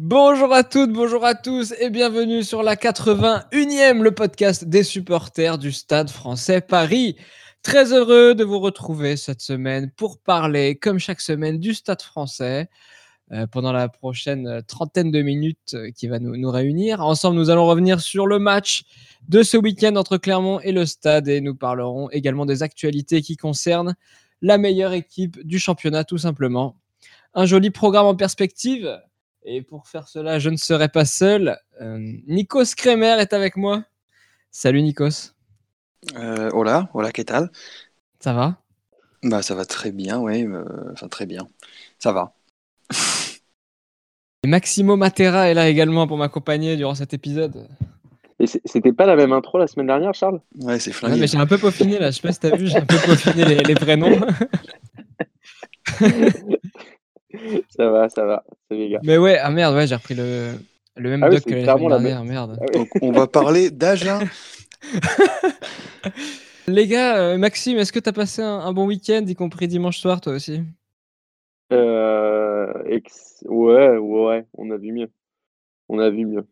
Bonjour à toutes, bonjour à tous et bienvenue sur la 81e, le podcast des supporters du Stade français Paris. Très heureux de vous retrouver cette semaine pour parler, comme chaque semaine, du Stade français pendant la prochaine euh, trentaine de minutes euh, qui va nous, nous réunir. Ensemble, nous allons revenir sur le match de ce week-end entre Clermont et le Stade et nous parlerons également des actualités qui concernent la meilleure équipe du championnat, tout simplement. Un joli programme en perspective. Et pour faire cela, je ne serai pas seul. Euh, Nikos Kremer est avec moi. Salut Nikos. Euh, hola, hola, ¿qué tal? Ça va? Bah ça va très bien, ouais, euh, enfin très bien. Ça va. Et Maximo Matera est là également pour m'accompagner durant cet épisode. Et c'était pas la même intro la semaine dernière, Charles? Ouais, c'est Ouais, flingué. mais j'ai un peu peaufiné là, je sais pas si t'as vu, j'ai un peu peaufiné les, les prénoms. Ça va, ça va. Salut les gars. Mais ouais, ah merde, ouais, j'ai repris le, le même Ah doc que la semaine la dernière, merde. Ah oui. Donc on va parler d'Agen. Les gars, euh, Maxime, est-ce que t'as passé un, un bon week-end, y compris dimanche soir, toi aussi? Euh, ex- Ouais, ouais, on a vu mieux. On a vu mieux.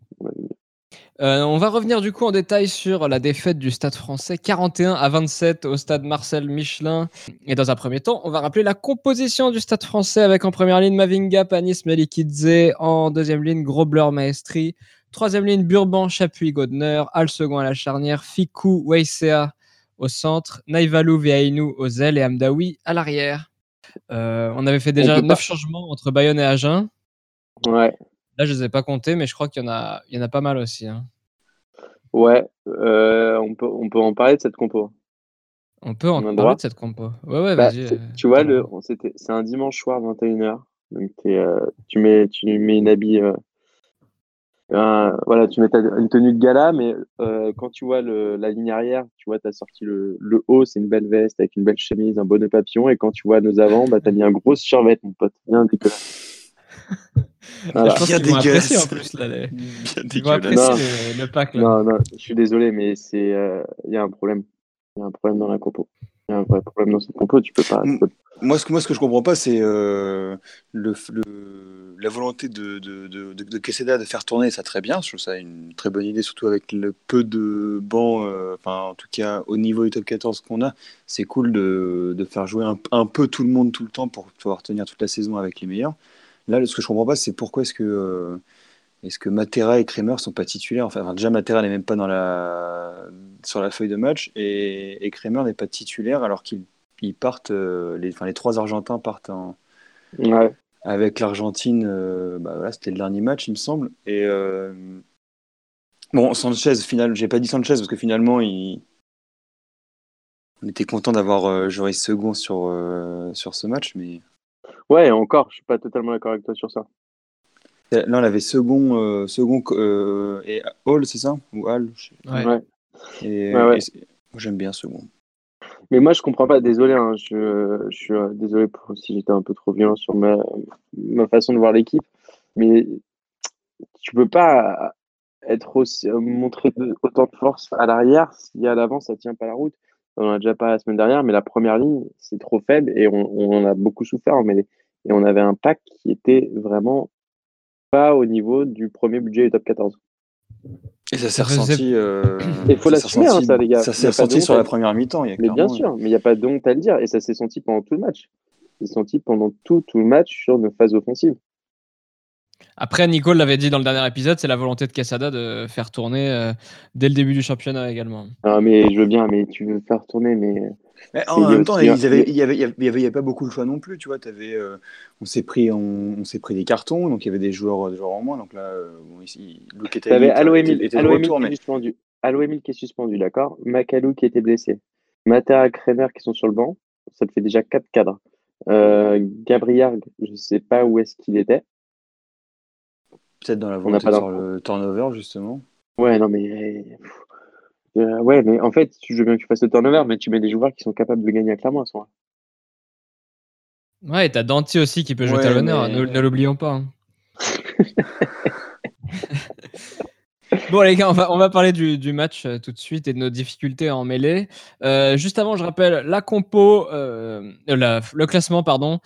Euh, on va revenir du coup en détail sur la défaite du Stade français 41 à 27 au stade Marcel Michelin. Et dans un premier temps, on va rappeler la composition du Stade français avec en première ligne Mavinga, Panis, Melikidze, en deuxième ligne Grobler, Maestri, troisième ligne Burban, Chapuis, Godner, Al second à la charnière, Fikou, Weissea au centre, Naïvalou, Veaïnou aux ailes et Amdaoui à l'arrière. Euh, on avait fait déjà neuf changements entre Bayonne et Agen. Ouais, Là, je ne les ai pas comptés, mais je crois qu'il y en a, il y en a pas mal aussi. hein. ouais. euh, on, peut, on peut en parler de cette compo. On peut en On parler droit de cette compo. Ouais, ouais, Bah, vas-y. c'est- euh, tu vois, le, c'est un dimanche soir, 21h. Donc, euh, tu, mets, tu mets une habit. euh, un- voilà, tu mets ta- une tenue de gala, mais euh, quand tu vois le, la ligne arrière, tu vois, tu as sorti le, le haut, c'est une belle veste avec une belle chemise, un bonnet papillon. Et quand tu vois nos avants, bah, tu as mis un gros survêt, mon pote. Bien dégueulasse. Voilà. Je pense Bien apprécier en dégueulasse. plus. Là, les- Bien Ils vont dégueulasse. apprécier le, le pack. Là. Non, non, je suis désolé, mais c'est euh, il y a un problème. Il y a un problème dans la compo. Il y a un vrai problème dans cette compo. Tu peux pas. tu peux- Moi, ce que, moi, ce que je comprends pas, c'est euh, la volonté de, de, de, faire tourner ça très bien. Je trouve ça une très bonne idée, surtout avec le peu de bancs, euh, en tout cas, au niveau du top 14 qu'on a. C'est cool de, faire jouer un, peu tout le monde tout le temps pour pouvoir tenir toute la saison avec les meilleurs. Là, ce que je comprends pas, c'est pourquoi est-ce que, euh, Matera et Kremer sont pas titulaires? Enfin, déjà, Matera n'est même pas dans la, sur la feuille de match et, et Kremer n'est pas titulaire alors qu'il ils partent, euh, les, enfin, les trois Argentins partent en- Ouais. avec l'Argentine. euh, bah voilà, c'était le dernier match, il me semble. Et euh, bon, Sanchez, final, j'ai pas dit Sanchez parce que finalement, il, on était content d'avoir euh, Joris Second sur euh, sur ce match, mais Ouais, encore, je suis pas totalement d'accord avec toi sur ça. là, on avait Second, euh, Second euh, et Hall, c'est ça? Ou Hall? Je Ouais. Ouais. Et, Ouais, ouais. et c'est- moi, j'aime bien Second. Mais moi, je comprends pas. Désolé, hein, je, suis euh, désolé pour si j'étais un peu trop violent sur ma, façon de voir l'équipe. Mais tu peux pas être aussi, euh, montrer autant de force à l'arrière si à l'avant ça tient pas la route. On en a déjà parlé la semaine dernière, mais la première ligne c'est trop faible et on, a beaucoup souffert mêlée. Et on avait un pack qui était vraiment pas au niveau du premier budget du top 14. Et ça s'est Ça ressenti. euh, faut ça s'est l'assumer, hein, ça, les gars. Ça s'est ressenti sur la première mi-temps. Mais bien sûr, mais il n'y a pas de honte à le dire. Et ça s'est senti pendant tout le match. C'est senti pendant tout, tout le match sur nos phases offensives. Après, Nicole l'avait dit dans le dernier épisode, c'est la volonté de Quesada de faire tourner euh, dès le début du championnat également. Ah, mais je veux bien, mais tu veux faire tourner, mais Mais en même temps, il y avait, y avait, il y avait- il y avait pas beaucoup de choix non plus. Tu vois, euh, on s'est pris, on, on s'est pris des cartons, donc il y avait des joueurs, des joueurs en moins. Donc là, euh, bon, ici, Luke était, Allo Emile, retour, qui est suspendu. Allo Emile qui est suspendu, d'accord Macalou qui était blessé. Mata Kremer qui sont sur le banc. Ça te fait déjà quatre cadres. Euh, Gabriel, je sais pas où est-ce qu'il était. peut-être dans la volonté sur le turnover justement. Ouais, non, mais. pff, euh, ouais, mais en fait, je veux bien que tu fasses le turnover, mais tu mets des joueurs qui sont capables de gagner à Clermont à ce moment Ouais, et t'as Danti aussi qui peut jouer Ouais, à l'honneur, mais- ne, ne l'oublions pas. hein. Bon les gars, on va, on va parler du, du match euh, tout de suite et de nos difficultés en mêlée. Euh, juste avant, je rappelle la compo, euh, la- le classement, pardon.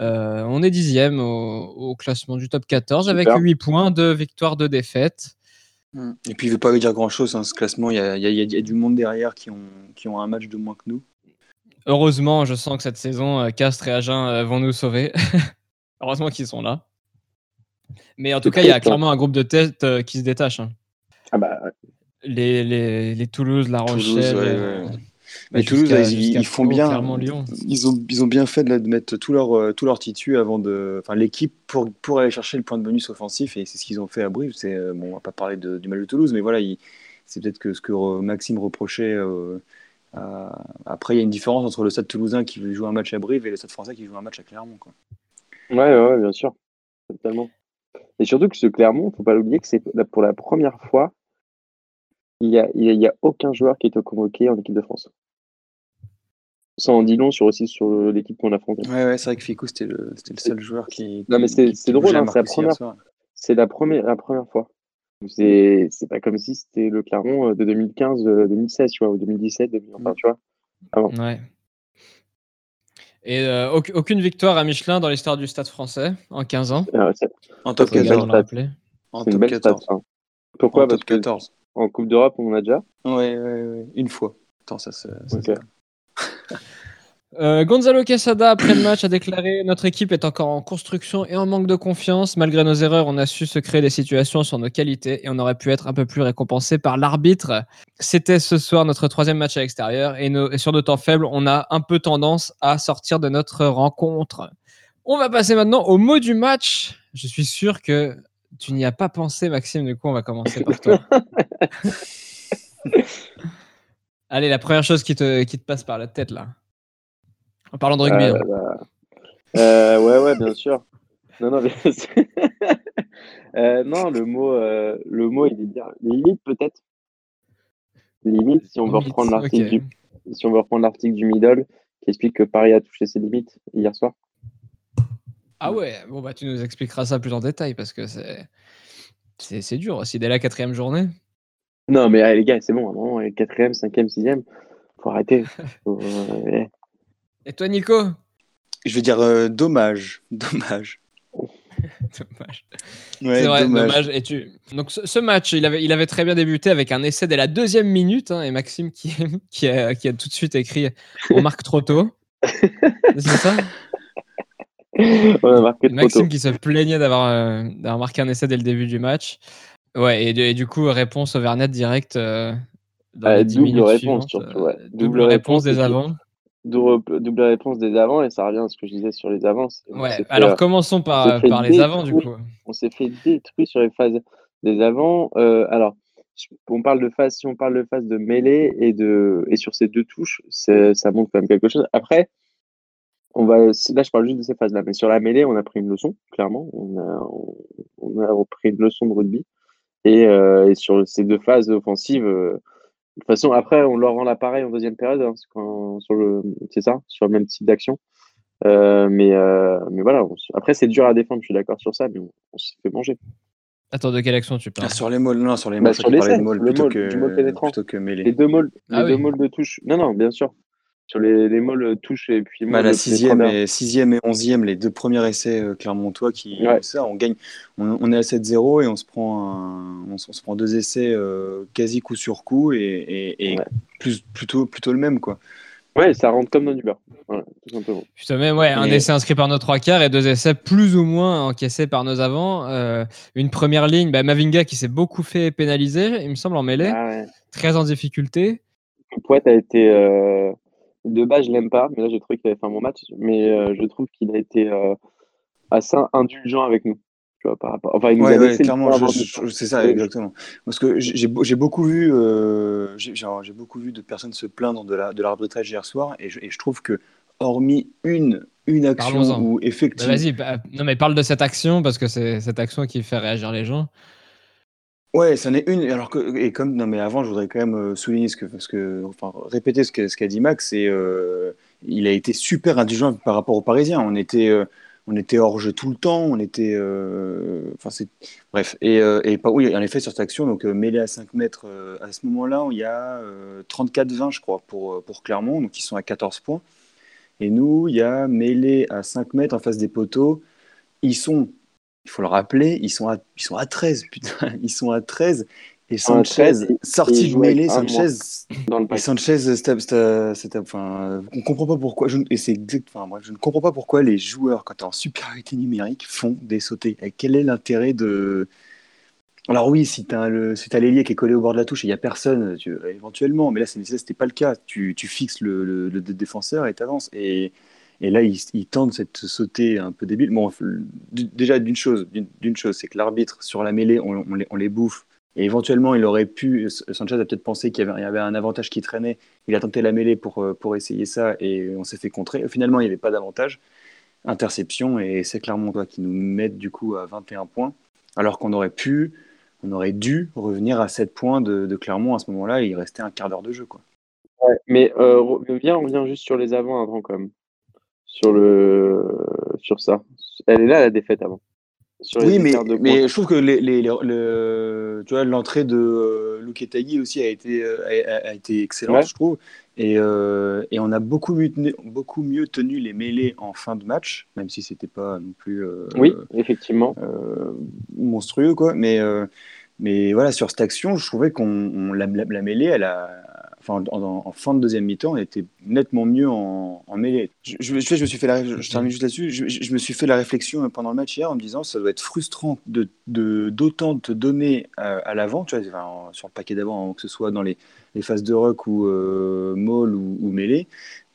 Euh, on est dixième au, au classement du top 14 avec Super. 8 points, 2 victoires, 2 défaites. Et puis, il ne veut pas dire grand-chose, hein, ce classement. Il y a, il y a- il y a du monde derrière qui ont, qui ont un match de moins que nous. Heureusement, je sens que cette saison, euh, Castres et Agen euh, vont nous sauver. Heureusement qu'ils sont là. Mais en tout cas, il y a clairement un groupe de tête euh, qui se détache. hein. Ah bah, Les, les, les Toulouse, La Toulouse, Rochelle. ouais, euh, ouais. Mais Toulouse, ils, font Pau, bien. Ils ont, ils ont bien fait de, mettre tout leur, euh, tout leur titu avant de. Enfin, l'équipe pour, pour aller chercher le point de bonus offensif, et c'est ce qu'ils ont fait à Brive. C'est, euh, bon, on va pas parler de- du match de Toulouse, mais voilà, il- c'est peut-être que ce que Maxime reprochait. euh, à- Après, il y a une différence entre le stade toulousain qui joue un match à Brive et le stade français qui joue un match à Clermont. Quoi. ouais, ouais, bien sûr. Totalement. Et surtout que ce Clermont, faut pas l'oublier que c'est pour la première fois, il y a, il y a, il y a aucun joueur qui est convoqué en équipe de France. Ça en dit long sur aussi sur l'équipe qu'on affrontait. Ouais, ouais, c'est vrai que Ficou, c'était le, c'était le seul joueur qui. Non, mais c'est- drôle, hein, c'est la première-. C'est la première, la première fois. C'est c'est pas comme si c'était le Clermont euh, de 2015, euh, 2016, tu vois, ou 2017, 2000, enfin, Mm. tu vois. Ouais. Et euh, auc- aucune victoire à Michelin dans l'histoire du stade français en 15 ans. Euh, c'est En top c'est une belle 14. On l'a rappelé. En top belle stat. 14. hein. Pourquoi? En Parce top que 14. en Coupe d'Europe, on en a déjà? Ouais, ouais, ouais. Une fois. Attends, ça, ça Euh, Gonzalo Quesada, après le match, a déclaré Notre équipe est encore en construction et en manque de confiance. Malgré nos erreurs, on a su se créer des situations sur nos qualités et on aurait pu être un peu plus récompensé par l'arbitre. C'était ce soir notre troisième match à l'extérieur et, nos- et sur nos temps faibles, on a un peu tendance à sortir de notre rencontre. On va passer maintenant au mot du match. Je suis sûr que tu n'y as pas pensé, Maxime. Du coup, on va commencer par toi. Allez, la première chose qui te, qui te passe par la tête là. En parlant de rugby. Euh, hein. bah, euh, ouais, ouais, bien sûr. Non, non, c'est- Euh, non, le mot, le mot, il est bien. Limite, peut-être. Limite, si on veut reprendre l'article du, si on veut reprendre l'article du middle qui explique que Paris a touché ses limites hier soir. Ah ouais, bon bah tu nous expliqueras ça plus en détail parce que c'est c'est, dur aussi dès la quatrième journée. Non, mais allez, les gars, c'est bon. À un moment, quatrième, cinquième, sixième, faut arrêter. Faut, euh. Et toi Nico? Je veux dire, euh, dommage. Dommage. Dommage. Ouais, c'est vrai, dommage. Et tu... Donc ce, ce match, il avait, il avait très bien débuté avec un essai dès la deuxième minute hein, et Maxime qui, qui, a, qui a tout de suite écrit on marque trop tôt. c'est ça? On a marqué trop tôt. Maxime qui se plaignait d'avoir, euh, d'avoir marqué un essai dès le début du match. Ouais, et, du- et du coup, réponse au Vernet direct. euh, dans Euh, les 10 double minutes réponse, suivantes, surtout, ouais. Double, Double réponse réponse, des avants. Double, double réponse des avants, et ça revient à ce que je disais sur les avances. Ouais, fait, alors euh, commençons on par, par les avants du coup. on s'est fait détruire sur les phases des avants. Euh, alors, on parle de phase, si on parle de phase de mêlée et de et sur ces deux touches, ça montre quand même quelque chose. Après, on va, là, je parle juste de ces phases-là, mais sur la mêlée, on a pris une leçon, clairement. On a, on, on a pris une leçon de rugby. Et, euh, et sur ces deux phases offensives, de toute façon, après, on leur rend l'appareil en deuxième période, hein, sur le, c'est ça, sur le même type d'action. Euh, mais, euh, mais voilà, on après, c'est dur à défendre, je suis d'accord sur ça, mais on, on s'est fait manger. Attends, de quelle action tu Ah, parles sur les molles, non, sur les Bah, molles, je sur crois qu'il parlait l'essai, de molles le plutôt que, plutôt que mêlée. Les deux molles, Ah les deux de touche. Non, non, bien sûr. Sur les, les molles touche et puis Bah, la sixième et, sixième et onzième, les deux premiers essais euh, clermontois qui, Ouais. ça, on gagne, on, on est à 7-0 et on se prend, un- on, se- on se prend deux essais euh, quasi coup sur coup et, et, et Ouais. plus, plutôt, plutôt le même quoi. Ouais, ça rentre comme dans du beurre. Voilà, tout simplement. Putain, mais ouais, un essai inscrit par nos trois quarts et deux essais plus ou moins encaissés par nos avants. Euh, une première ligne, bah, Mavinga qui s'est beaucoup fait pénaliser, il me semble, en mêlée, Ah ouais. très en difficulté. Poète a été. euh, De base, je l'aime pas, mais là, j'ai trouvé qu'il avait fait un bon match. Mais euh, je trouve qu'il a été euh, assez indulgent avec nous. Tu vois, par rapport... Enfin, il nous Ouais, a ouais, clairement, c'est ça exactement. Parce que j'ai j'ai beau- j'ai beaucoup vu, euh, j'ai beaucoup vu de personnes se plaindre de la de l'arbitrage hier soir et je, et je trouve que hormis une une action où Bah, effectivement vas-y, bah, non mais parle de cette action parce que c'est cette action qui fait réagir les gens. Ouais, c'en est une. Alors que, et comme, non, mais avant, je voudrais quand même euh, souligner ce que, parce que, enfin, répéter ce que- ce qu'a dit Max, et euh, il a été super indulgent par rapport aux Parisiens. On était, euh, on était hors jeu tout le temps, on était, enfin c'est, bref, et, et pas, oui, en effet sur cette action, donc mêlé à 5 mètres, à ce moment-là, il y a 34-20 je crois pour pour Clermont, donc ils sont à 14 points, et nous, il y a mêlé à 5 mètres en face des poteaux, ils sont, il faut le rappeler, ils sont à, ils sont à 13, putain, ils sont à 13 et Sanchez, sorti de mêlée, Sanchez, et Sanchez, c'était, enfin, on comprend pas pourquoi. Je, et c'est enfin, moi, je ne comprends pas pourquoi les joueurs, quand tu es en supériorité numérique, font des sautés. Et quel est l'intérêt de alors oui, si tu as l'ailier qui est collé au bord de la touche et il n'y a personne, tu, éventuellement, mais là, c'était pas le cas. Tu, tu fixes le, le, défenseur et tu avances. Et, et, là, il, il, tente cette sauter un peu débile. Bon, déjà, d'une chose, d'une chose, c'est que l'arbitre, sur la mêlée, on, les, bouffe et éventuellement, il aurait pu. Sanchez a peut-être pensé qu'il y, avait un avantage qui traînait. Il a tenté la mêlée pour, euh, pour essayer ça et on s'est fait contrer. Finalement, il n'y avait pas d'avantage. Interception et c'est clairement qui nous met du coup à 21 points. Alors qu'on aurait pu, on aurait dû revenir à 7 points de, Clermont à ce moment-là. il restait un quart d'heure de jeu. Quoi. mais euh, viens, on revient juste sur les avants avant même. Sur, le, sur ça. Elle est là la défaite avant oui, mais, mais je trouve que les, les, le, tu vois, l'entrée de euh, aussi a été, euh, a, été excellente, je trouve. Et, euh, et, on a beaucoup mieux, tenu, beaucoup mieux tenu les mêlées en fin de match, même si c'était pas non plus. Euh, oui, effectivement. monstrueux, quoi. Mais, mais voilà, sur cette action, je trouvais qu'on la, la, mêlée, elle a, enfin, en, fin de deuxième mi-temps, on était nettement mieux en, mêlée. Je, je, je, me suis fait la, je termine juste là-dessus. Je, me suis fait la réflexion pendant le match hier en me disant ça doit être frustrant de d'autant te donner à, l'avant, tu vois, sur le paquet d'avant, que ce soit dans les, les phases de rock ou euh, molle ou, ou mêlée.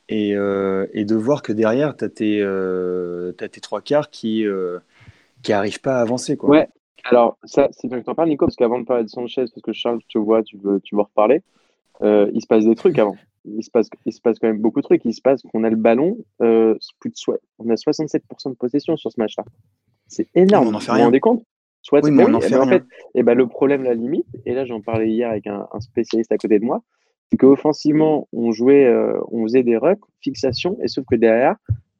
Et, euh, et, de voir que derrière, tu as, euh, as, tes trois quarts qui n'arrivent qui pas à avancer. Quoi. Ouais, alors ça, c'est bien que tu en parles, Nico, parce qu'avant de parler de Sanchez, parce que Charles, tu vois, tu veux, tu veux reparler. Euh, il se passe des trucs avant. Il se, passe, il se passe quand même beaucoup de trucs. Il se passe qu'on a le ballon, euh, plus de on a 67% de possession sur ce match-là. C'est énorme. On en fait rien. Vous vous rendez compte? Soit oui, mais on en fait en fait, et ben, le problème, la limite, et là j'en parlais hier avec un, spécialiste à côté de moi, c'est qu'offensivement, on jouait, euh, on faisait des rucks, fixation, et sauf que derrière,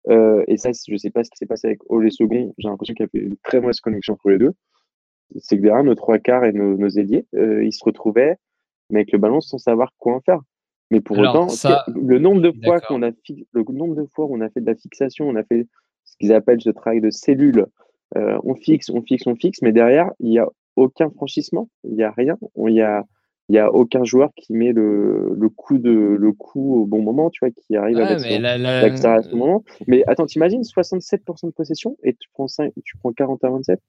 et ça, je sais pas ce qui s'est passé avec Olé Second, j'ai l'impression qu'il y avait une très mauvaise connexion entre les deux. C'est que derrière, nos trois quarts et nos, nos ailiers, ils se retrouvaient mais avec le ballon sans savoir quoi en faire. Mais pour autant, le nombre de fois qu'on a le nombre de fois où on a fait de la fixation, on a fait ce qu'ils appellent ce travail de cellules, euh, on fixe, on fixe, on fixe, mais derrière, il n'y a aucun franchissement, il n'y a rien, il n'y a, y a aucun joueur qui met le, le, coup de, le coup au bon moment, tu vois, qui arrive à mettre à ce moment. Mais attends, t'imagines 67% de possession et tu prends, 5, tu prends 40 à 27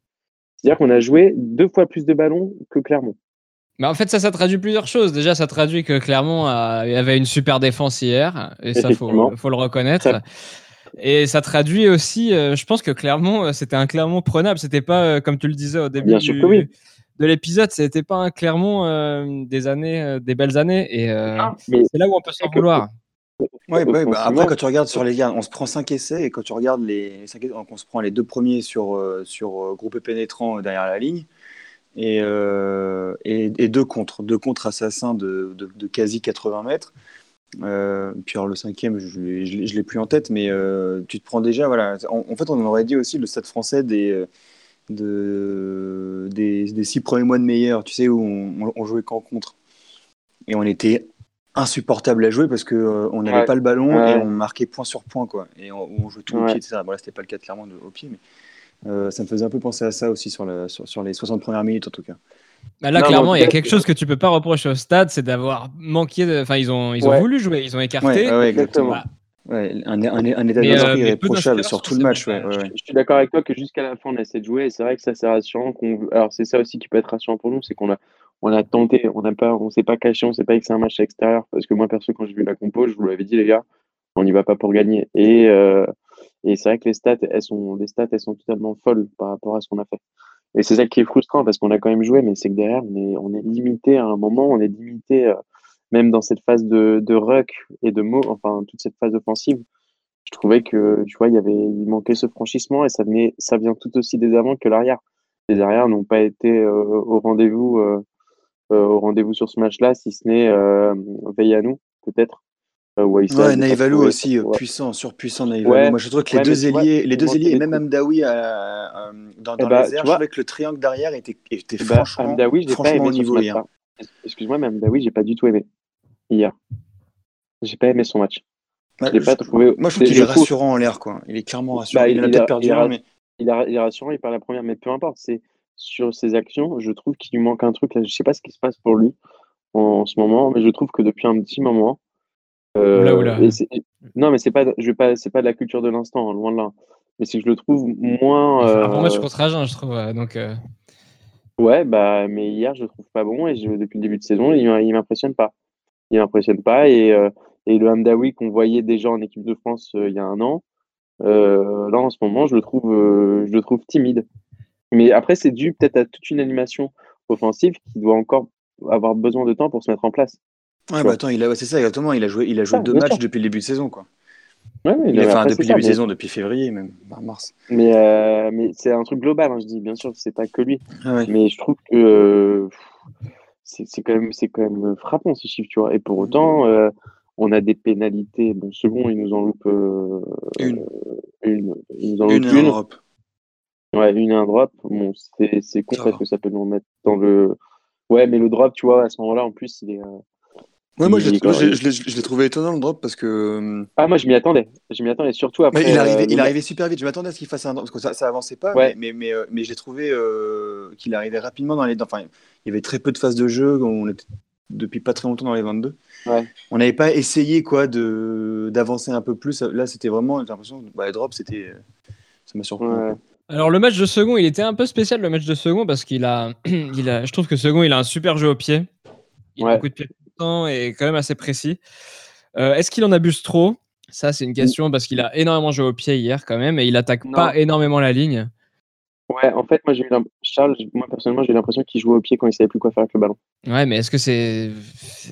C'est-à-dire qu'on a joué deux fois plus de ballons que Clermont. Mais en fait, ça, ça traduit plusieurs choses. Déjà, ça traduit que Clermont avait une super défense hier, et ça, faut, faut le reconnaître. Et ça traduit aussi, euh, je pense que Clermont, euh, c'était un Clermont prenable. C'était pas, euh, comme tu le disais au début de l'épisode, c'était pas un Clermont des années, des belles années. Et c'est là où on peut s'en vouloir. Ouais, bah, après, quand tu regardes sur les gars, on se prend 5 essais et quand tu regardes les 5 essais, on se prend les deux premiers sur, sur groupé pénétrant derrière la ligne. Euh, et, et, deux contre, deux contre assassins de, de, quasi 80 mètres. Euh, puis alors le cinquième, je ne l'ai plus en tête, mais euh, tu te prends déjà, voilà. En, fait, on aurait dit aussi le stade français des, de, des, des, six premiers mois de meilleur, tu sais, où on, on jouait qu'en contre. Et on était insupportable à jouer parce qu'on on n'avait pas le ballon et on marquait point sur point, quoi. Et on, jouait tout au pied, etc. Bon, là, c'était pas le cas clairement de, au pied, mais euh, ça me faisait un peu penser à ça aussi sur, sur, les 60 premières minutes en tout cas. Bah là, clairement, il y a quelque chose que tu peux pas reprocher au stade, c'est d'avoir manqué. Enfin, ils ont, ils ont voulu jouer, ils ont écarté. Ouais, exactement. Ouais, un, un, un, état d'esprit euh, irréprochable sur tout le match. Ouais, je, suis d'accord avec toi que jusqu'à la fin, on a essayé de jouer. Et c'est vrai que ça, c'est rassurant. Alors, c'est ça aussi qui peut être rassurant pour nous c'est qu'on a, on a tenté, on n'a pas, on s'est pas caché, on s'est pas que c'est un match extérieur. Parce que moi, perso, quand j'ai vu la compo, je vous l'avais dit, les gars, on n'y va pas pour gagner. Et, euh, et c'est vrai que les stats, elles sont, les stats, elles sont totalement folles par rapport à ce qu'on a fait. Et c'est ça qui est frustrant parce qu'on a quand même joué, mais c'est que derrière, on est, on est limité à un moment, on est limité euh, même dans cette phase de, de ruck et de mots, enfin toute cette phase offensive. Je trouvais que, tu vois, il y avait, il manquait ce franchissement et ça venait, ça vient tout aussi des avant que l'arrière. Les arrières n'ont pas été euh, au rendez-vous, euh, au rendez-vous sur ce match-là, si ce n'est veille à nous, peut-être. Euh, Ouais, pas Naïvalou trouvé- aussi, ouais. puissant, surpuissant Naïvalou. Ouais. Moi, je trouve que les deux ailiers, les deux ailiers et même Amdaoui euh, euh, dans, Eh dans bah, les airs, je trouvais que le triangle derrière était, était Eh ben, franchement, pas franchement aimé au niveau hier. match-là. Excuse-moi, mais Hamdaoui, j'ai pas du tout aimé hier. J'ai pas aimé son match. Ouais, Je pas trouvé. Moi, je trouve qu'il est rassurant en l'air, quoi. Il est clairement rassurant. Bah, il en a il peut-être perdu il un, mais Il, il est rassurant, il part la première, mais peu importe. C'est sur ses actions, je trouve qu'il lui manque un truc. Là, je sais pas ce qui se passe pour lui en ce moment, mais je trouve que depuis un petit moment. Euh, Oula, oula. et c'est- non, mais c'est pas, je vais pas, c'est pas de la culture de l'instant, hein, loin de là. Mais c'est que je le trouve moins. Enfin, euh, un bon match contre Agen, je trouve. euh, Donc, euh, Ouais, bah, mais hier, je le trouve pas bon et je, depuis le début de saison, il, il m'impressionne pas. Il m'impressionne pas et, euh, et le Hamdaoui qu'on voyait déjà en équipe de France euh, il y a un an, euh, là en ce moment, je le trouve, je le trouve timide. Mais après, c'est dû peut-être à toute une animation offensive qui doit encore avoir besoin de temps pour se mettre en place. Ouais, bah, attends, il a, c'est ça exactement. Il a joué, il a joué Ah, deux matchs sûr. depuis le début de saison, quoi. Ouais, mais Il a, mais enfin, depuis le début de mais- saison, depuis février même, mars. Mais, euh, mais c'est un truc global, hein, je dis. Bien sûr, c'est pas que lui. Ah ouais. Mais je trouve que euh, c'est c'est quand même c'est quand même frappant ces chiffres, tu vois. Et pour autant, euh, on a des pénalités. Bon, second, il nous en loupe euh, Une. une. Il nous en Une loupe une. Europe. Ouais, une et un drop. Bon, c'est c'est con parce que ça peut nous remettre dans le. Ouais, mais le drop, tu vois, à ce moment-là, en plus, il est. Ouais, moi, je l'ai- trouvé étonnant le drop parce que. euh, Ah, moi, je m'y attendais. Je m'y attendais surtout après. Mais il, arrivait, euh, il arrivait super vite. Je m'attendais à ce qu'il fasse un drop parce que ça, ça avançait pas. Ouais. Mais, mais, mais, euh, mais j'ai trouvé euh, qu'il arrivait rapidement dans les. Enfin, il y avait très peu de phases de jeu. On était depuis pas très longtemps dans les 22. Ouais. On n'avait pas essayé quoi de d'avancer un peu plus. Là, c'était vraiment. J'ai l'impression. Bah, les drops, c'était. Ça m'a surpris. Ouais. Alors le match de second, il était un peu spécial le match de second parce qu'il a, il a, je trouve que second, il a un super jeu au pied. Il a Ouais. beaucoup de pieds et quand même assez précis. Euh, Est-ce qu'il en abuse trop? Ça, c'est une question parce qu'il a énormément joué au pied hier quand même et il attaque Non. pas énormément la ligne. Ouais, en fait, moi, j'ai eu Charles, moi, personnellement, j'ai l'impression qu'il jouait au pied quand il savait plus quoi faire avec le ballon. Ouais, mais est-ce que c'est,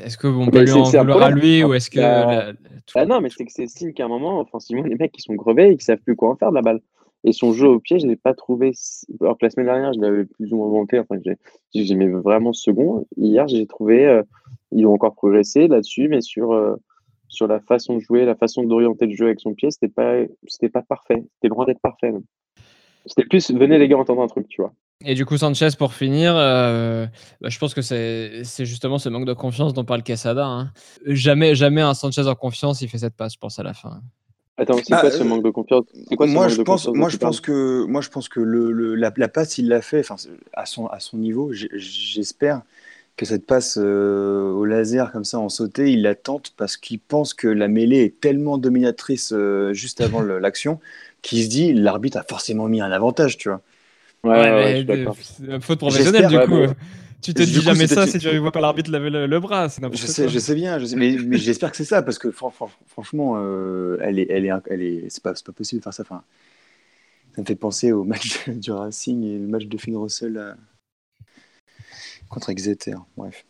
est-ce que on Bah, peut lui c'est- en vouloir à lui ou est-ce que la- tout- Ah non, mais c'est que c'est signe qu'à un moment, offensivement, les mecs, ils sont crevés et qu'ils savent plus quoi en faire de la balle. Et son jeu au pied, je l'ai pas trouvé. Alors que la semaine dernière, je l'avais plus ou moins vanté. Enfin, j'ai- j'aimais vraiment second. Hier, j'ai trouvé, euh, ils ont encore progressé là-dessus, mais sur, euh, sur la façon de jouer, la façon d'orienter le jeu avec son pied, c'était pas, pas parfait. C'était loin d'être parfait. C'était plus, venez les gars, entendre un truc, tu vois. Et du coup, Sanchez, pour finir, euh, bah, je pense que c'est c'est justement ce manque de confiance dont parle Quesada. hein. Jamais, jamais un Sanchez en confiance, il fait cette passe, je pense, à la fin. Attends, c'est Bah, quoi ce euh, manque de confiance? C'est quoi ce moi, manque je de pense, confiance moi, je pense que, moi, je pense que le, le- la, la passe, il l'a fait, enfin, à son, à son niveau. J'espère que cette passe euh, au laser comme ça en sauté, il la tente parce qu'il pense que la mêlée est tellement dominatrice euh, juste avant l'action qu'il se dit l'arbitre a forcément mis un avantage, tu vois. Ouais, ouais, ouais, mais je suis de- faute professionnelle, du coup. ouais, Tu te dis jamais ça si tu vois pas l'arbitre laver le, le bras. Je quoi. sais, je sais bien, je sais- mais, mais j'espère que c'est ça parce que fran- fran- franchement, euh, elle est, elle est, elle est, c'est pas, c'est pas possible de faire ça. Enfin, ça me fait penser au match du Racing et le match de Finn Russell euh, contre Exeter. Bref.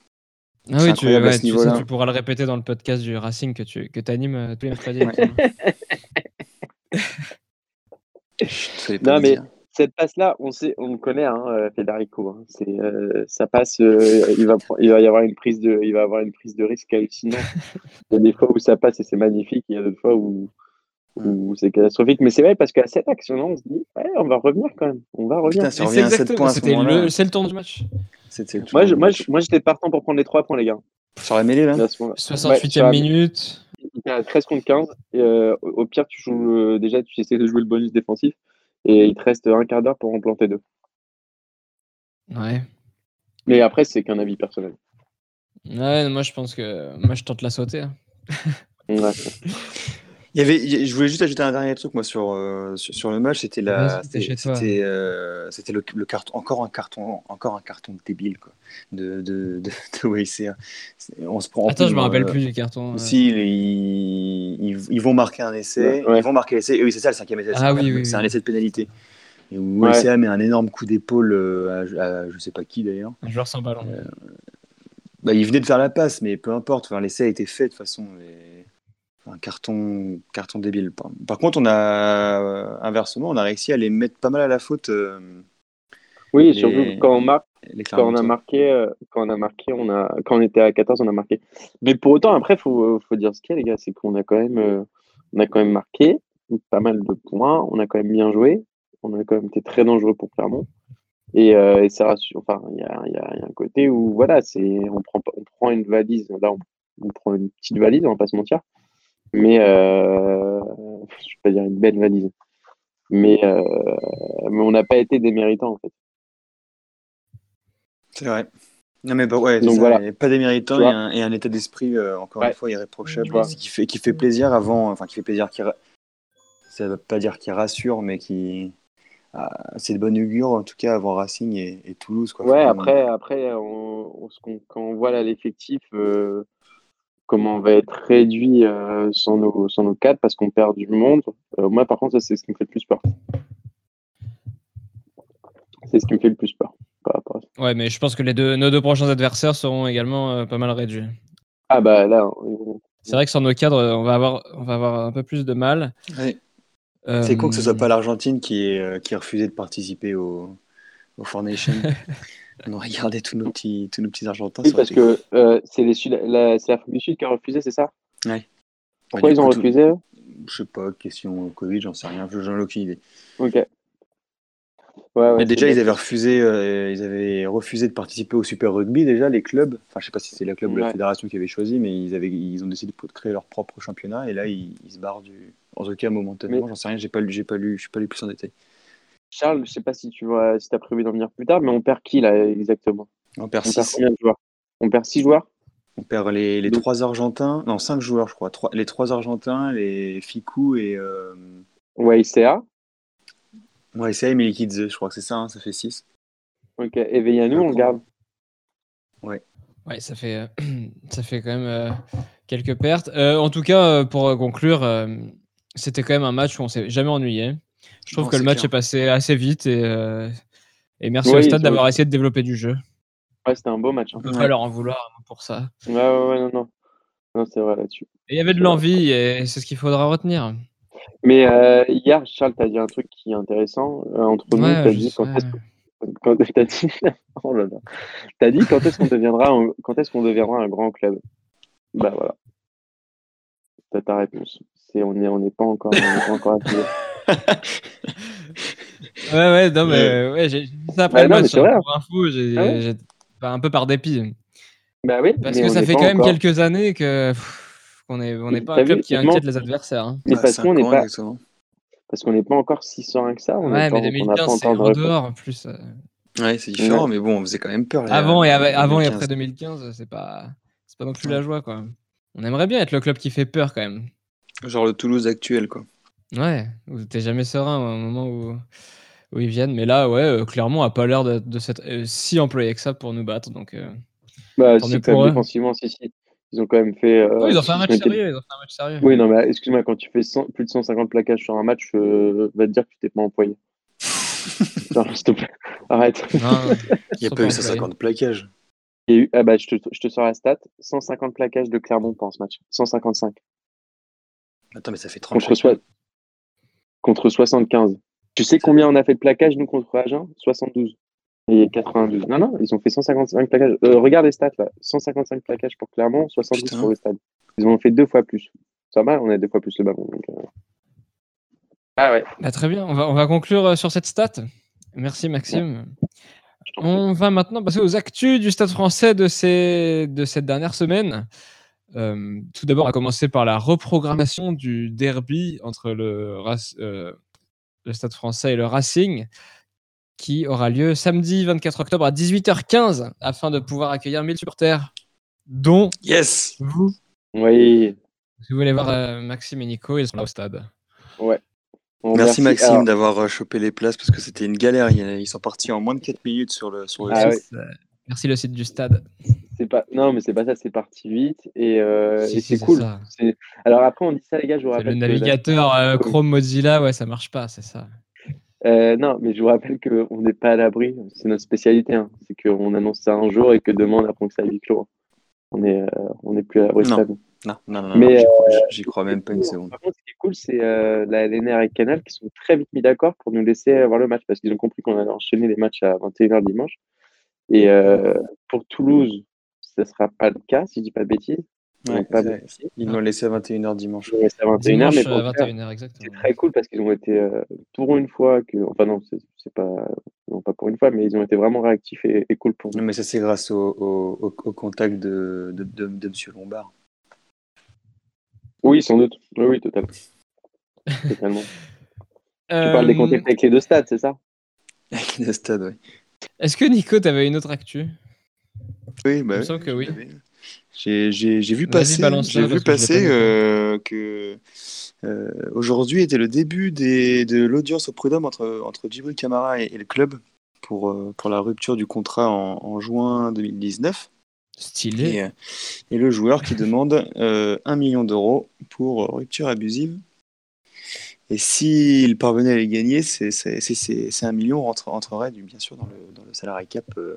Ah oui, tu, ouais, sais, pourras le répéter dans le podcast du Racing que tu que animes euh, tous les mercredis. Ouais. Non, le mais dire. Cette passe-là, on sait, on le connaît, hein, euh, Federico. hein. C'est, euh, ça passe, euh, il va, pre- il va y avoir une prise de, il va avoir une prise de risque hallucinante. Il y a des fois où ça passe et c'est magnifique, il y a d'autres fois où, où c'est catastrophique. Mais c'est vrai parce qu'à cette action-là, on se dit, ouais, on va revenir quand même, on va revenir. Putain, si on Et revient à c'est 7 exactement- points à ce c'était moment-là, le, c'est le tour du match. c'était le moi, je, moi, je- moi, j'étais partant pour prendre les trois points, les gars. Sur la mêlée, là À ce moment-là. 68e sur la- minute. À 13 contre 15. Et, euh, au au pire, tu joues euh, déjà, tu essaies de jouer le bonus défensif et il te reste un quart d'heure pour en planter deux. Ouais. Mais après, c'est qu'un avis personnel. Ouais, moi je pense que moi je tente la sauter. hein. Ouais. Il y avait, je voulais juste ajouter un dernier truc moi sur euh, sur, sur le match, c'était la, Vas-y, c'était euh, c'était le, le carton, encore un carton, encore un carton débile quoi, de de de, de On se prend. Attends, je plus, me rappelle euh, plus du carton. euh. Si ils, ils, ils vont marquer un essai, Ouais. ils vont marquer l'essai. Et oui, c'est ça le cinquième essai. Ah c'est oui, un- oui, c'est oui. un essai de pénalité. Et où Ouais. Met un énorme coup d'épaule à, à je sais pas qui d'ailleurs. Un joueur sans ballon. Bah, il venait de faire la passe, mais peu importe. Enfin, l'essai a été fait de toute façon. et- Un carton, carton débile. Par, contre, on a euh, inversement, on a réussi à les mettre pas mal à la faute. euh, Oui, surtout quand on marque, les Quand on a marqué, euh, quand on a marqué, on a, quand on était à 14, on a marqué. Mais pour autant, après, faut, faut dire ce qu'il y a, les gars, c'est qu'on a quand même, euh, on a quand même marqué pas mal de points. On a quand même bien joué. On a quand même été très dangereux pour Clermont. Et, et ça rassure. Enfin, il y a, y y un côté où voilà, c'est, on prend, on prend une valise. Là, on, on prend une petite valise, on va pas se mentir. Mais euh, je vais pas dire une belle valise. Mais, euh, mais on n'a pas été des méritants en fait. C'est vrai. Non mais bah ouais, Donc ça, voilà. pas Tu et un, et un état d'esprit euh, encore Ouais. une fois irréprochable, qui fait qui fait plaisir avant, enfin qui fait plaisir, qui ra- ça veut pas dire qui rassure, mais qui ah, c'est de bonne augure en tout cas avant Racing et, et Toulouse quoi. Ouais, après, après on, on- quand on voit là l'effectif, euh, comment on va être réduit euh, sans, nos, sans nos cadres parce qu'on perd du monde, euh, moi par contre, ça c'est ce qui me fait le plus peur. C'est ce qui me fait le plus peur par rapport à ça. Ouais, mais je pense que les deux, nos deux prochains adversaires seront également euh, pas mal réduits. Ah bah là, euh, C'est vrai que sur nos cadres, on va avoir, on va avoir un peu plus de mal. Ouais. C'est con que ce soit pas l'Argentine qui euh, qui a refusé de participer au, au Four Nations. On aurait gardé tous nos petits, tous nos petits Argentins. oui, parce été que euh, c'est l'Afrique du Sud qui a refusé, c'est ça? Ouais. Pourquoi Ouais, du ils ont coup, refusé Je sais pas, question Covid, j'en sais rien, j'en ai aucune idée. Ok. Ouais, ouais, Mais déjà, ils avaient refusé, euh, ils avaient refusé de participer au Super Rugby déjà les clubs. Enfin, je sais pas si c'est la club ou la fédération qui avait choisi, mais ils avaient, ils ont décidé de créer leur propre championnat et là ils, ils se barrent du. En tout cas, momentanément, Mais- j'en sais rien, j'ai pas lu, pas lu, je suis pas lu plus en détail. Charles, je sais pas si tu vois, si as prévu d'en venir plus tard, mais on perd qui là exactement? On perd On perd 6 combien de joueurs? On perd six joueurs? On perd les, les Donc- trois Argentins, non 5 joueurs je crois, Trois- les trois Argentins, les Ficou et euh... Ouais, ICA. ouais c'est Melikidze, je crois que c'est ça, hein, ça fait 6 Ok. Et Veianou, on le garde? Ouais, ça fait, euh, ça fait quand même euh, quelques pertes. Euh, en tout cas, euh, pour conclure, euh, c'était quand même un match où on s'est jamais ennuyé. Je trouve Non, que le match clair. est passé assez vite et, euh, et merci Oui, au stade d'avoir essayé de développer du jeu. Ouais, c'était un beau match. hein. On peut Ouais. pas leur en vouloir pour ça. Ouais, ouais, ouais, non, non. Non, c'est vrai là-dessus. Il y avait de l'envie et c'est ce qu'il faudra retenir. Mais euh, hier, Charles, tu as dit un truc qui est intéressant. Euh, entre nous, Ouais, tu as je dit sais. quand est-ce que- quand t'as dit, oh dit quand est-ce qu'on deviendra, un- quand est-ce qu'on deviendra un grand club? Bah voilà. T'as ta réponse. C'est on est, on n'est pas encore, on n'est pas encore appuyé. Ouais, ouais, non, mais ouais, j'ai dit ça après Ouais, le match. hein, pour info, j'ai Ah ouais j'ai- enfin, un peu par dépit. Bah oui. Parce que ça fait quand même encore- quelques années que pff, qu'on est, on n'est pas un club vu, qui inquiète les adversaires. hein. Mais parce qu'on n'est pas, exactement. parce qu'on n'est pas encore si serein que ça. On Ouais, mais on n'a pas 2015, c'est encore en de dehors en plus. euh. Ouais, c'est différent, mais bon, on faisait quand même peur. Avant, et, avant et 2015. après 2015, c'est pas, c'est pas non plus la joie, quoi. On aimerait bien être le club qui fait peur quand même. Genre le Toulouse actuel, quoi. Ouais, t'es jamais serein au moment où, où ils viennent. Mais là, ouais, euh, Clermont a pas l'air de, de s'être euh, si employé que ça pour nous battre. Donc, euh, Bah, si, quand même, défensivement, si, si. Ils ont quand même fait. euh, oui, ils ont fait un match sérieux. Ils ont fait un match sérieux. Oui, non, mais excuse-moi, quand tu fais 100 plus de 150 plaquages sur un match, euh, va te dire que tu t'es pas employé. Non, s'il te plaît, arrête. Non, Il n'y a pas eu pas 150 plaquages. Il y a eu, ah bah, je te, je te sors la stat 150 plaquages de Clermont pendant ce match. 155. Attends, mais ça fait 30 Contre, contre 75. Tu sais combien on a fait de plaquages, nous, contre Agen? 72. Et 92. Non, non, ils ont fait 155 plaquages. Euh, regarde les stats, là. 155 plaquages pour Clermont, 72 Putain. pour le stade. Ils ont fait deux fois plus. Ça va, on a deux fois plus le ballon. donc, euh. Ah ouais. Bah, très bien, on va, on va conclure euh, sur cette stat. Merci Maxime. On va maintenant passer aux actus du Stade français de, ces, de cette dernière semaine. Euh, tout d'abord, on va commencer par la reprogrammation du derby entre le, euh, le Stade français et le Racing, qui aura lieu samedi 24 octobre à 18h15 afin de pouvoir accueillir 1000 supporters, dont Yes vous. Oui. Si vous voulez voir euh, Maxime et Nico, ils sont là au stade. Bon, Merci, Maxime Alors, d'avoir chopé les places parce que c'était une galère. Ils sont partis en moins de 4 minutes sur le, sur le Ah site. ouais. Merci le site du stade. c'est pas... Non, mais c'est pas ça, c'est parti vite. Et, euh, Si, et si, c'est cool. ça. C'est- Alors après, on dit ça, les gars, je vous rappelle. le que navigateur euh, Chrome Mozilla, ouais, ça marche pas, c'est ça. Euh, non, mais je vous rappelle qu'on n'est pas à l'abri. C'est notre spécialité. hein. C'est qu'on annonce ça un jour et que demain, on apprend que à huis clos. On est, euh, on n'est plus à l'abri de Non. ça. Non, non, non, non, Mais, j'y crois- j'y crois même pas une seconde. Par contre, ce qui est cool, c'est euh, la LNR et Canal qui sont très vite mis d'accord pour nous laisser avoir le match parce qu'ils ont compris qu'on allait enchaîner les matchs à 21h dimanche. Et euh, pour Toulouse, ce ne sera pas le cas, si je dis pas de bêtises. Ouais, pas c'est- ils l'ont laissé à 21h dimanche. Ils à 21h, Dimanche, mais pour euh, faire, 21h, c'est très cool parce qu'ils ont été, euh, pour une fois, que, enfin non, c'est c'est pas, non, pas pour une fois, mais ils ont été vraiment réactifs et, et cool pour nous. Non, mais ça, c'est grâce au, au, au- au contact de, de, de, de M. Lombard. Oui, sans doute. Oui, oui, totalement. totalement. Tu Euh, parles des contacts avec les deux stades, c'est ça? Avec le stade, ouais. Est-ce que Nico, t'avais une autre actu? Oui, bah oui, que oui. J'ai vu passer, j'ai vu passer euh, que euh, aujourd'hui était le début des, de l'audience au prud'homme entre, entre Djibril Camara et, et le club pour, euh, pour la rupture du contrat en, en juin 2019. Stylé. Et, et le joueur qui demande euh, 1 million d'euros pour rupture abusive. Et s'il parvenait à les gagner, c'est c'est- c'est- c'est- c'est un million rentre- rentrerait du- bien sûr dans le, dans le salarié cap euh,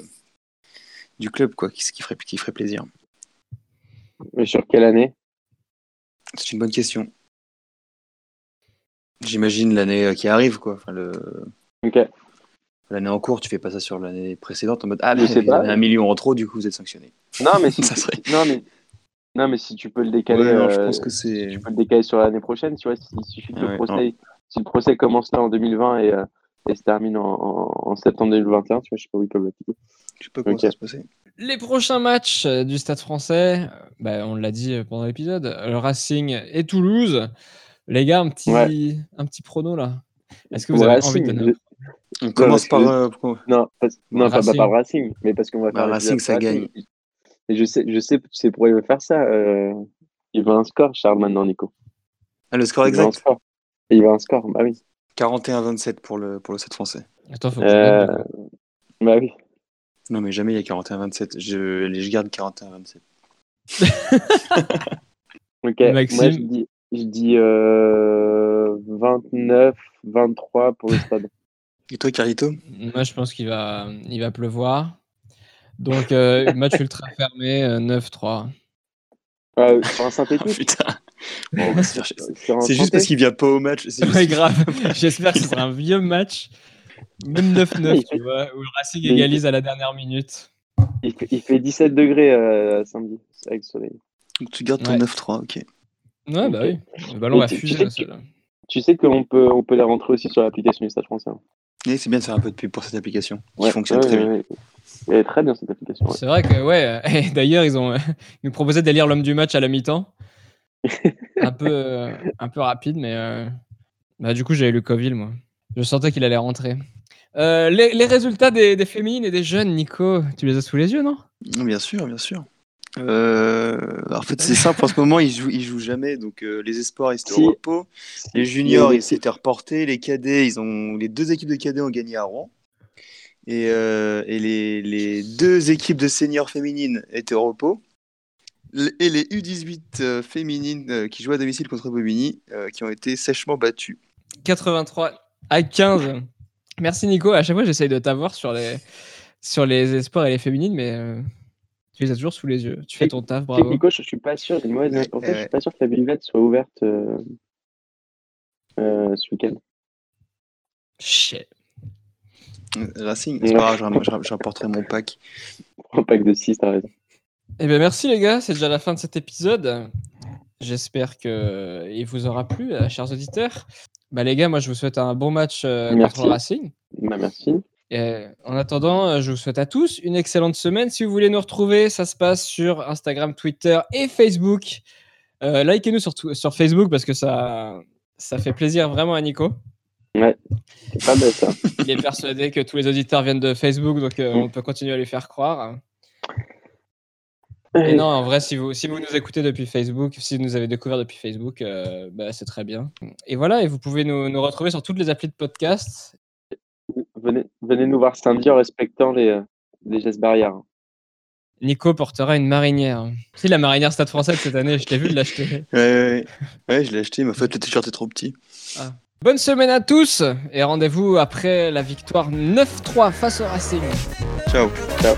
du club, quoi, ce qui ferait, qui ferait plaisir. Mais sur quelle année? C'est une bonne question. J'imagine l'année euh, qui arrive, quoi. Enfin, le- l'année en cours, tu fais pas ça sur l'année précédente en mode Ah, mais avez un million en trop, du coup vous êtes sanctionné. Non, mais si, Ça serait- non, mais, non, mais si tu peux le décaler, Ouais, non, je euh, pense que c'est. tu peux le décaler sur l'année prochaine, tu vois, que Ouais, le procès, si le procès commence là en 2020 et, euh, et se termine en, en- en septembre 2021, tu vois, je sais pas où ils peuvent l'appliquer. Je sais pas comment Ok. ça va se passer. Les prochains matchs euh, du Stade français, bah, on l'a dit pendant l'épisode, le Racing et Toulouse. Les gars, un petit, Ouais. un petit prono là. Est-ce que vous avez Racing, envie de donner je- On commence par. que- euh, Non, parce- non pas, Racing. pas, pas Racing, mais parce qu'on va Bah, faire Racing, l'épisode ça gagne. Et je sais, je sais, tu sais pourquoi il veut faire ça. euh, il veut un score, Charles, maintenant, Nico. Ah, le score Il veut un exact score. Il veut un score, bah oui. 41-27 pour le, pour le 7 français. Attends, faut que je Euh, du bah oui. Non, mais jamais il y a 41-27. Je, je garde 41-27. Ok, Maxime. moi je dis, je dis euh, 29, 23 pour le stade. Et toi, Carlito? Moi, je pense qu'il va, il va pleuvoir. Donc, euh, match ultra fermé, euh, 9-3. Euh, sur un Oh, synthétique putain Bon, on va se faire chier. sur un C'est juste synthé parce qu'il vient pas au match. c'est juste- Ouais, grave. J'espère que ce sera un vieux match. Même 9-9, Il tu vois, où le Racing égalise à la dernière minute. il, fait, il fait 17 degrés euh, samedi, avec le soleil. Donc, tu gardes ton Ouais. 9-3, ok. Ouais, bah oui. Le ballon va tu- fuser sais. Tu sais qu'on peut, on peut les rentrer aussi sur l'application du Stade français. hein. Et c'est bien de faire un peu de pub pour cette application qui Ouais, fonctionne ouais, très ouais, bien. Ouais. Elle est très bien cette application. ouais. C'est vrai que, ouais. et D'ailleurs, ils ont ils nous proposaient d'élire l'homme du match à la mi-temps. un, peu, euh, un peu rapide, mais euh, bah, du coup, j'avais lu Coville, moi. Je sentais qu'il allait rentrer. Euh, les, les résultats des, des féminines et des jeunes, Nico, tu les as sous les yeux, non? Bien sûr, bien sûr. Euh, en fait, c'est simple. En ce moment, ils jouent, ils jouent jamais. Donc, euh, les espoirs, ils étaient Si. au repos. Les juniors, ils s'étaient reportés. Les cadets, ils ont les deux équipes de cadets ont gagné à Rouen. Et, euh, et les, les deux équipes de seniors féminines étaient au repos. Et les U18 euh, féminines euh, qui jouent à domicile contre Bobigny, euh, qui ont été sèchement battues. 83 à 15. Merci, Nico. À chaque fois, j'essaye de t'avoir sur les, sur les espoirs et les féminines, mais euh, tu les as toujours sous les yeux. Tu fais ton taf, bravo. Nico, je, suis pas sûr, une mauvaise Ouais, en fait, ouais, je suis pas sûr que la Villette soit ouverte euh, euh, ce week-end. Shit. Racing, c'est pas grave, j'apporterai mon pack. Un pack de 6, t'as raison. Eh bien, merci les gars, c'est déjà la fin de cet épisode. J'espère qu'il vous aura plu, euh, chers auditeurs. Bah, les gars, moi je vous souhaite un bon match euh, contre Racing. Bah, merci. Et, en attendant, euh, je vous souhaite à tous une excellente semaine. Si vous voulez nous retrouver, ça se passe sur Instagram, Twitter et Facebook. Euh, Likez-nous sur Facebook parce que ça, ça fait plaisir vraiment à Nico. C'est pas bête, ça. Il est persuadé que tous les auditeurs viennent de Facebook, donc euh, on peut continuer à lui faire croire. Et non, en vrai, si vous, si vous nous écoutez depuis Facebook, si vous nous avez découvert depuis Facebook, euh, bah, c'est très bien. Et voilà, et vous pouvez nous, nous retrouver sur toutes les applis de podcast. Venez, venez nous voir samedi en respectant les, euh, les gestes barrières. Nico portera une marinière. Si la marinière Stade Français de cette année, je t'ai vu de l'acheter. Ouais, ouais, ouais. Ouais, je l'ai acheté, mais en fait, le t-shirt est trop petit. Bonne semaine à tous et rendez-vous après la victoire 9-3 face au Racing. Ciao. Ciao.